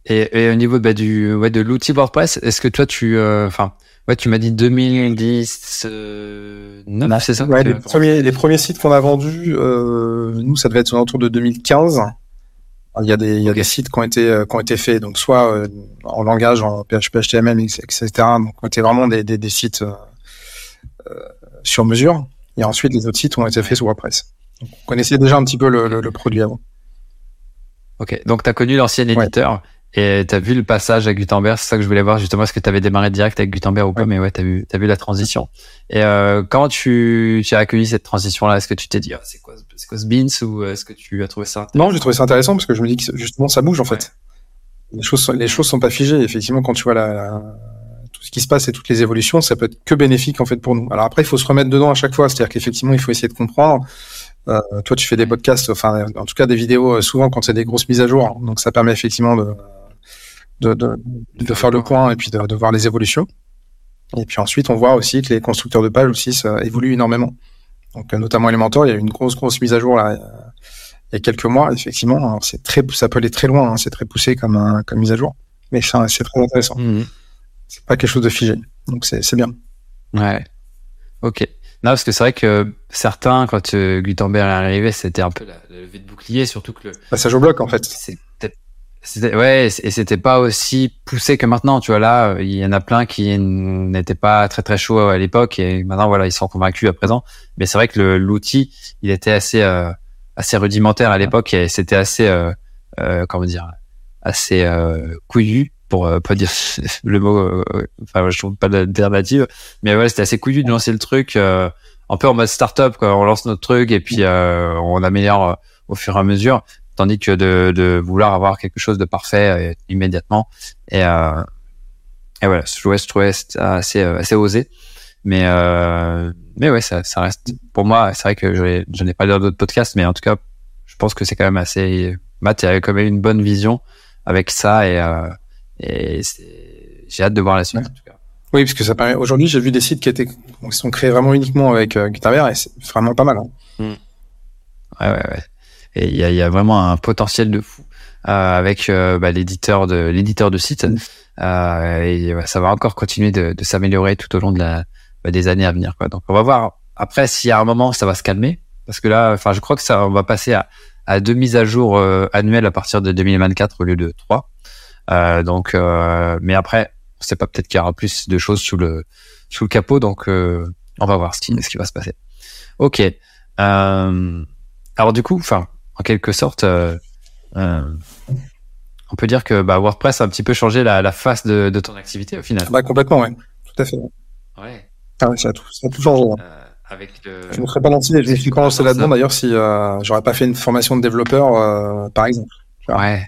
Et, et, au niveau bah, du ouais, de l'outil WordPress, est-ce que toi tu, euh, enfin, ouais, tu m'as dit 2010, euh, 9, c'est ça Ouais, les premiers, les premiers sites qu'on a vendus, euh, nous, ça devait être autour de 2015. Il y a des, il y a okay. des sites qui ont été, qui ont été faits, donc soit euh, en langage, en PHP, HTML, etc. Donc, qui été vraiment des, des, des sites euh, sur mesure. Et ensuite, les autres sites ont été faits sur WordPress. Donc, on connaissait déjà un petit peu le, le, le produit avant. Ok, donc tu as connu l'ancien éditeur ouais. Et tu as vu le passage à Gutenberg? C'est ça que je voulais voir justement, est-ce que tu avais démarré direct avec Gutenberg ou pas? Ouais. Mais ouais, tu as, vu, as vu la transition. Et euh, comment tu, tu as accueilli cette transition-là? Est-ce que tu t'es dit, oh, c'est quoi, quoi ce Beans ou est-ce que tu as trouvé ça Non, j'ai trouvé ça intéressant parce que je me dis que justement ça bouge en fait. Les choses, les choses sont pas figées. Effectivement, quand tu vois la, la ce qui se passe et toutes les évolutions, ça peut être que bénéfique en fait pour nous. Alors après, il faut se remettre dedans à chaque fois, c'est-à-dire qu'effectivement, il faut essayer de comprendre. Euh, toi, tu fais des podcasts, enfin, en tout cas des vidéos euh, souvent quand c'est des grosses mises à jour, donc ça permet effectivement de de, de, de faire le point et puis de, de, voir les évolutions. Et puis ensuite, on voit aussi que les constructeurs de pages aussi ça évoluent énormément. Donc notamment Elementor, il y a eu une grosse grosse mise à jour là il y a quelques mois, effectivement. C'est très, ça peut aller très loin, hein, c'est très poussé comme un, comme mise à jour, mais c'est très intéressant. Mmh c'est pas quelque chose de figé. Donc c'est bien. Ouais. Ok. Non, parce que c'est vrai que certains, quand euh, Gutenberg est arrivé, c'était un peu la, la levée de bouclier, surtout que le passage au bloc en fait. C'était ouais, et c'était pas aussi poussé que maintenant. Tu vois là, il y en a plein qui n'étaient pas très très chauds à l'époque et maintenant voilà, ils sont convaincus à présent. Mais c'est vrai que l'outil, il était assez euh, assez rudimentaire à l'époque et c'était assez euh, euh, comment dire, assez euh, couillu pour euh, pas dire *laughs* le mot, euh, enfin je trouve pas d'alternative, mais ouais c'était assez couillu de lancer le truc euh, un peu en mode startup quoi. On lance notre truc et puis euh, on améliore au fur et à mesure, tandis que de, de vouloir avoir quelque chose de parfait immédiatement. Et, et voilà, je trouvais, je trouvais assez assez osé, mais mais ouais ça, ça reste pour moi c'est vrai que je n'ai pas l'air d'autres podcasts, mais en tout cas je pense que c'est quand même assez Matt a quand même une bonne vision avec ça et et j'ai hâte de voir la suite. Ouais. En tout cas. Oui, parce que ça permet. Aujourd'hui, j'ai vu des sites qui étaient qui sont créés vraiment uniquement avec euh, Gutenberg et c'est vraiment pas mal. Hein. Mmh. Ouais, ouais, ouais. Et il y a, y a, vraiment un potentiel de fou euh, avec euh, bah, l'éditeur de l'éditeur de site. Mmh. Euh, et ça va encore continuer de, de s'améliorer tout au long de la bah, des années à venir. Quoi. Donc, on va voir après s'il y a un moment ça va se calmer parce que là, enfin, je crois que ça, on va passer à, à deux mises à jour euh, annuelles à partir de 2024 au lieu de trois. Euh, donc, euh, mais après, on sait pas peut-être qu'il y aura plus de choses sous le sous le capot, donc euh, on va voir ce qui, ce qui va se passer. Ok. Euh, alors du coup, enfin, en quelque sorte, euh, euh, on peut dire que bah, WordPress a un petit peu changé la, la face de, de, ton activité au final. Bah complètement, ouais. Tout à fait. Ouais. Ah, ça, a tout, ça a tout changé. Euh, avec le... Je ne serais pas lancé, je me suis pas lancé là-dedans d'ailleurs si j'aurais pas fait une formation de développeur, par exemple. Ouais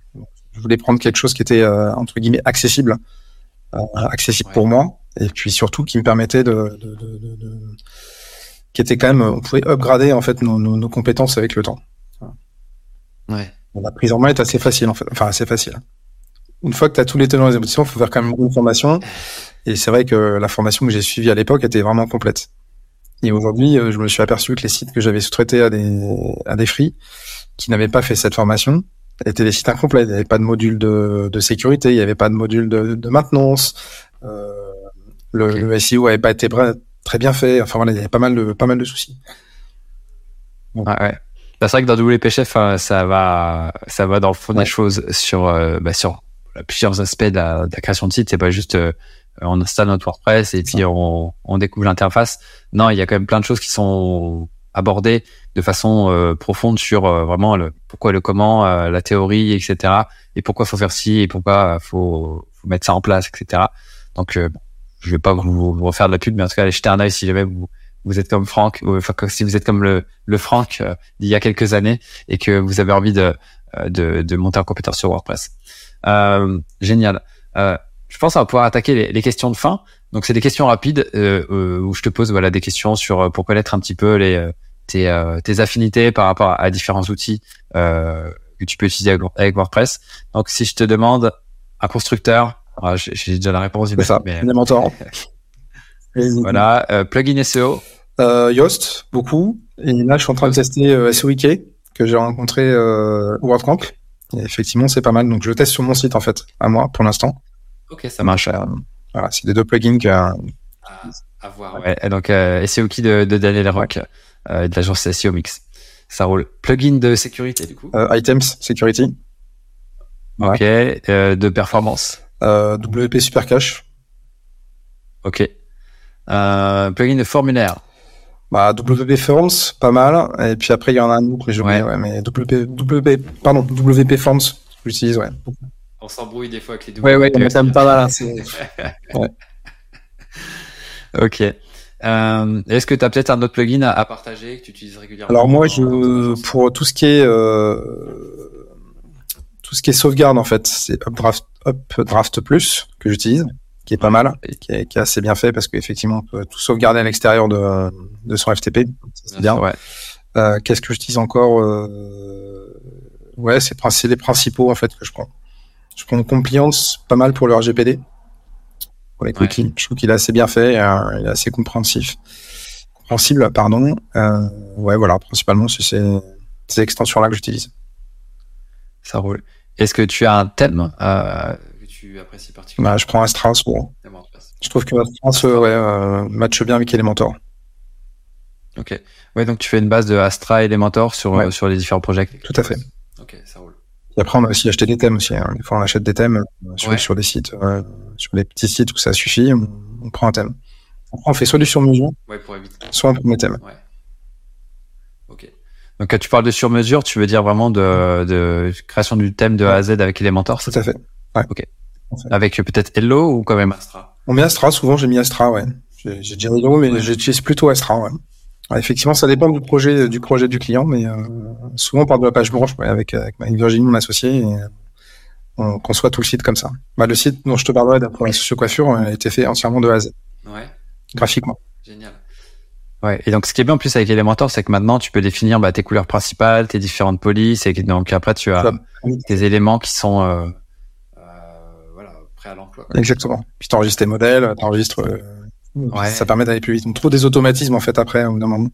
je voulais prendre quelque chose qui était entre guillemets accessible, accessible ouais. pour moi, et puis surtout qui me permettait de, de, de, de, qui était quand même, on pouvait upgrader en fait nos, nos, nos compétences avec le temps. Ouais. La prise en main est assez facile en fait, enfin assez facile. une fois que tu as tous les tenants et les aboutissants, il faut faire quand même une formation. Et c'est vrai que la formation que j'ai suivie à l'époque était vraiment complète. Et aujourd'hui, euh, je me suis aperçu que les sites que j'avais sous-traités à des, à des free qui n'avaient pas fait cette formation étaient des sites incomplets. Il n'y avait pas de module de, de sécurité, il n'y avait pas de module de, de maintenance. Euh, le, le, SEO n'avait pas été très bien fait. Enfin voilà, il y avait pas mal de, pas mal de soucis. Ah ouais. Bah, c'est vrai que dans WPChef, hein, ça va, ça va dans le fond des choses sur, euh, bah, sur plusieurs aspects de la, de la création de site. C'est pas juste euh, on installe notre WordPress et puis on, on découvre l'interface. Non, il y a quand même plein de choses qui sont abordées de façon euh, profonde sur vraiment le pourquoi, le comment, la théorie, etc. Et pourquoi faut faire ci et pourquoi faut, faut mettre ça en place, etc. Donc, bon, je vais pas vous, vous, refaire de la pub, mais en tout cas, allez jeter un œil si jamais vous vous êtes comme Franck, ou enfin si vous êtes comme le, le Franck d'il y a quelques années et que vous avez envie de, de, de monter en compétence sur WordPress. Euh, génial. Euh, je pense qu'on va pouvoir attaquer les, les, questions de fin. Donc c'est des questions rapides euh, euh où je te pose voilà des questions sur euh, pour connaître un petit peu les tes, tes affinités par rapport à, différents outils que tu peux utiliser avec, WordPress. Donc si je te demande un constructeur, ah, j'ai déjà la réponse. C'est ça. Mais... *laughs* voilà, plugin SEO. Yoast, beaucoup. Et là, je suis en train de tester SEOIK que j'ai rencontré euh, WordCamp effectivement, c'est pas mal. Donc, je le teste sur mon site, en fait, à moi, pour l'instant. Ok, ça marche. Euh, voilà, c'est des deux plugins que. À, à voir. Ouais. Et donc, euh, SEO Key de, de Daniel Rock, euh, de l'agence SEO Mix. Ça roule. Plugin de sécurité, du coup euh, Items Security. Ok. Euh, de performance euh, WP Supercache. Ok. Euh, plugin de formulaire bah, WP Forms, pas mal. Et puis après, il y en a un autre, mais ouais. ouais, mais WP, WP, pardon, WP Forms, j'utilise, ouais. On s'embrouille des fois avec les WP. Ouais, ouais, ça me pas mal. *laughs* Ouais. Ok. Euh, Est-ce que tu as peut-être un autre plugin à, à, partager que tu utilises régulièrement Alors moi, je, pour tout ce qui est euh, tout ce qui est sauvegarde en fait, c'est Updraft, Updraft Plus que j'utilise qui est pas mal, et qui est, qui est, assez bien fait parce qu'effectivement, on peut tout sauvegarder à l'extérieur de, de son FTP. C'est bien. Euh, Qu'est-ce que je dis encore euh... Ouais, c'est les principaux en fait que je prends. Je prends Compliance pas mal pour le RGPD. Pour les cookies. Ouais. Je trouve qu'il est assez bien fait, euh, il est assez compréhensif. Compréhensible, pardon. Ouais, voilà, principalement, c'est ces extensions-là que j'utilise. Ça roule. Est-ce que tu as un thème tu apprécies particulièrement bah, Je prends Astra souvent. Je trouve que Astra ouais, euh, matche bien avec Elementor. Ok. Ouais, donc tu fais une base de Astra et Elementor sur, ouais. euh, sur les différents projets. Tout à fait. Ok, ça roule. Et après, on a aussi acheté des thèmes aussi. Hein. Des fois, on achète des thèmes euh, sur, ouais. sur des sites, euh, sur les petits sites où ça suffit, on, on prend un thème. Après, on fait soit du sur-mesure, ouais, soit un premier thème. Ok. Donc, quand tu parles de sur-mesure, tu veux dire vraiment de, de création du thème de A à Z avec Elementor Tout à fait. Ouais. Ok. Avec peut-être Hello ou quand même Astra On met Astra, souvent j'ai mis Astra, ouais. J'ai dit Hello, mais ouais. j'utilise plutôt Astra, ouais. Alors, effectivement, ça dépend du projet du projet du client, mais euh, souvent on part de la page blanche ouais, avec, avec Virginie, mon associé, et on conçoit tout le site comme ça. Bah, le site dont je te parlerai d'après la socio-coiffure a été fait entièrement de A à Z. Ouais. Graphiquement. Génial. Ouais. Et donc, ce qui est bien en plus avec Elementor, c'est que maintenant, tu peux définir bah, tes couleurs principales, tes différentes polices, et donc après, tu as tes éléments qui sont euh, à l'emploi. Exactement. Puis tu enregistres tes modèles, tu enregistres. Euh, ouais. Ça permet d'aller plus vite. On trouve des automatismes en fait après, au bout d'un moment.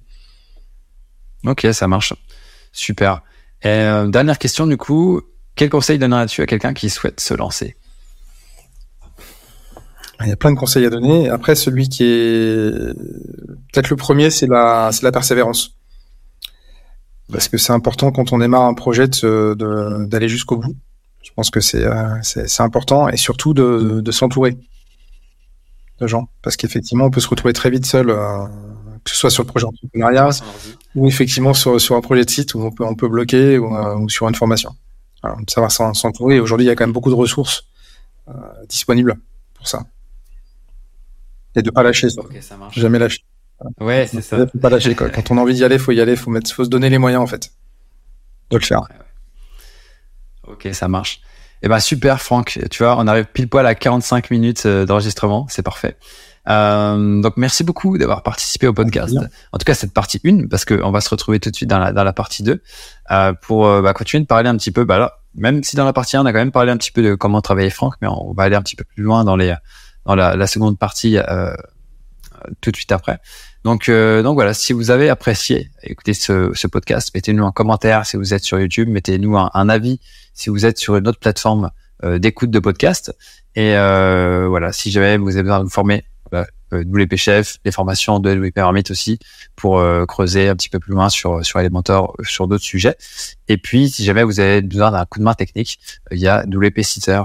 Ok, ça marche. Super. Et, euh, dernière question du coup, quel conseil donnerais-tu à quelqu'un qui souhaite se lancer? Il y a plein de conseils à donner. Après, celui qui est peut-être le premier, c'est la, c'est la persévérance. Parce que c'est important quand on démarre un projet de, de, d'aller jusqu'au bout. Pense que c'est euh, c'est important et surtout de, de s'entourer de gens parce qu'effectivement on peut se retrouver très vite seul euh, que ce soit sur le projet entrepreneuriat ou effectivement sur, sur un projet de site où on peut, on peut bloquer ou, euh, ou sur une formation. Alors, savoir s'entourer. Aujourd'hui, il y a quand même beaucoup de ressources euh, disponibles pour ça. Et de pas lâcher. Okay, ça marche. Jamais lâcher. Ouais, c'est ça. Faut pas lâcher. Quoi. Quand on a envie d'y aller, faut y aller. Faut mettre, faut se donner les moyens en fait de le faire. Ouais, ouais. Ok, ça marche. Eh ben super, Franck. Tu vois, on arrive pile poil à 45 minutes euh, d'enregistrement. C'est parfait. Euh, donc merci beaucoup d'avoir participé au podcast. En tout cas cette partie 1 parce qu'on va se retrouver tout de suite dans la, dans la partie 2 euh, pour euh, bah, continuer de parler un petit peu bah, là, même si dans la partie 1, on a quand même parlé un petit peu de comment travailler Franck, mais on va aller un petit peu plus loin dans les dans la, la seconde partie euh, tout de suite après. Donc, euh, donc voilà, si vous avez apprécié écoutez ce, ce podcast, mettez-nous un commentaire si vous êtes sur YouTube, mettez-nous un, avis si vous êtes sur une autre plateforme euh, d'écoute de podcast. Et euh, voilà, si jamais vous avez besoin de vous former, voilà, euh, WP Chef, les formations de WP Hermite aussi, pour euh, creuser un petit peu plus loin sur sur Elementor, sur d'autres sujets. Et puis, si jamais vous avez besoin d'un coup de main technique, il y a WP Sitter,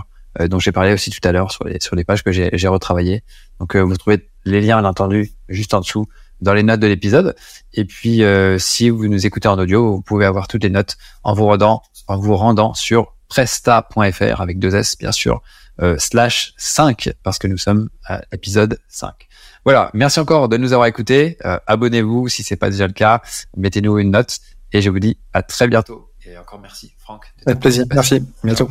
dont j'ai parlé aussi tout à l'heure sur les sur les pages que j'ai j'ai retravaillées. Donc, vous trouvez les liens, bien entendu, juste en dessous dans les notes de l'épisode. Et puis, euh, si vous nous écoutez en audio, vous pouvez avoir toutes les notes en vous rendant, en vous rendant sur presta.fr avec deux S, bien sûr, euh, slash 5, parce que nous sommes à l'épisode 5. Voilà. Merci encore de nous avoir écoutés. Euh, abonnez-vous si c'est pas déjà le cas. Mettez-nous une note. Et je vous dis à très bientôt. Et encore merci, Franck. Avec plaisir. Merci. À bientôt.